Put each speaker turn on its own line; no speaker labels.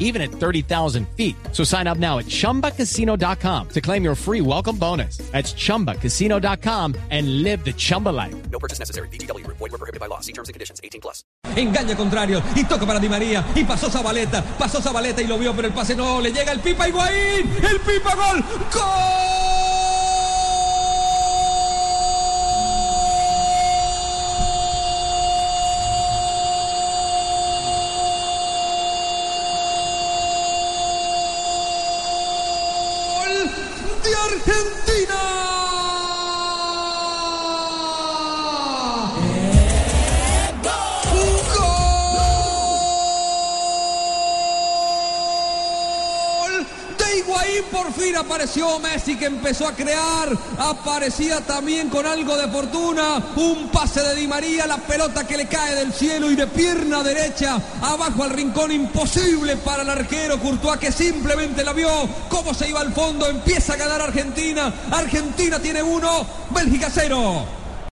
even at 30,000 feet. So sign up now at chumbacasino.com to claim your free welcome bonus. That's chumbacasino.com and live the Chumba life.
No purchase necessary. VGW. Void were prohibited by law. See terms and conditions. 18 plus.
Engaña contrario y toca para Di María y pasó Zabaleta, pasó Zabaleta y lo vio pero el pase no, le llega el Pipa Higuaín, el Pipa gol, gol de Argentina. Higuaín por fin apareció Messi que empezó a crear, aparecía también con algo de fortuna, un pase de Di María, la pelota que le cae del cielo y de pierna derecha abajo al rincón imposible para el arquero Courtois que simplemente la vio, cómo se iba al fondo, empieza a ganar Argentina, Argentina tiene uno, Bélgica cero.